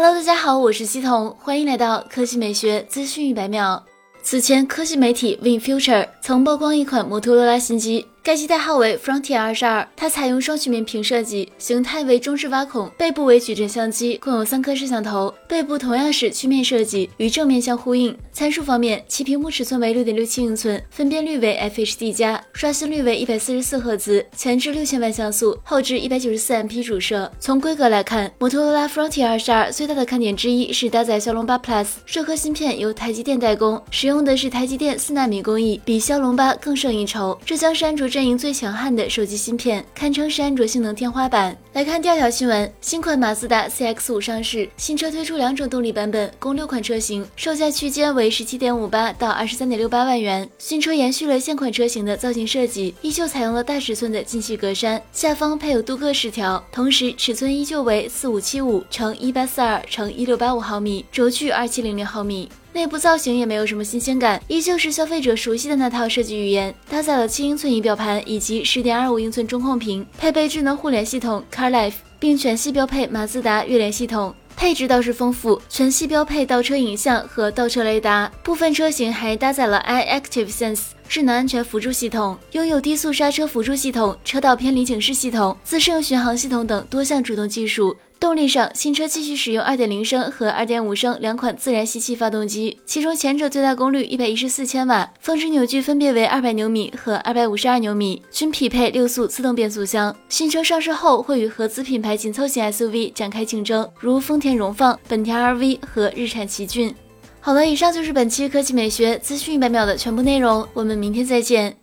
Hello，大家好，我是西彤，欢迎来到科技美学资讯一百秒。此前，科技媒体 WinFuture 曾曝光一款摩托罗拉新机。该机代号为 Frontier 二十二，它采用双曲面屏设计，形态为中置挖孔，背部为矩阵相机，共有三颗摄像头，背部同样是曲面设计，与正面相呼应。参数方面，其屏幕尺寸为六点六七英寸，分辨率为 FHD 加，刷新率为一百四十四赫兹，前置六千万像素，后置一百九十四 MP 主摄。从规格来看，摩托罗拉 Frontier 二十二最大的看点之一是搭载骁龙八 Plus，这颗芯片由台积电代工，使用的是台积电四纳米工艺，比骁龙八更胜一筹。这将是安卓阵营最强悍的手机芯片，堪称是安卓性能天花板。来看第二条新闻，新款马自达 CX 五上市，新车推出两种动力版本，共六款车型，售价区间为十七点五八到二十三点六八万元。新车延续了现款车型的造型设计，依旧采用了大尺寸的进气格栅，下方配有镀铬饰条，同时尺寸依旧为四五七五乘一八四二乘一六八五毫米，轴距二七零零毫米。内部造型也没有什么新鲜感，依旧是消费者熟悉的那套设计语言，搭载了七英寸仪表盘以及十点二五英寸中控屏，配备智能互联系统 CarLife，并全系标配马自达悦联系统。配置倒是丰富，全系标配倒车影像和倒车雷达，部分车型还搭载了 iActive Sense 智能安全辅助系统，拥有低速刹车辅助系统、车道偏离警示系统、自适应巡航系统等多项主动技术。动力上，新车继续使用2.0升和2.5升两款自然吸气发动机，其中前者最大功率114千瓦，峰值扭矩分别为200牛米和252牛米，均匹配六速自动变速箱。新车上市后会与合资品牌紧凑型 SUV 展开竞争，如丰田荣放、本田 RV 和日产奇骏。好了，以上就是本期科技美学资讯一百秒的全部内容，我们明天再见。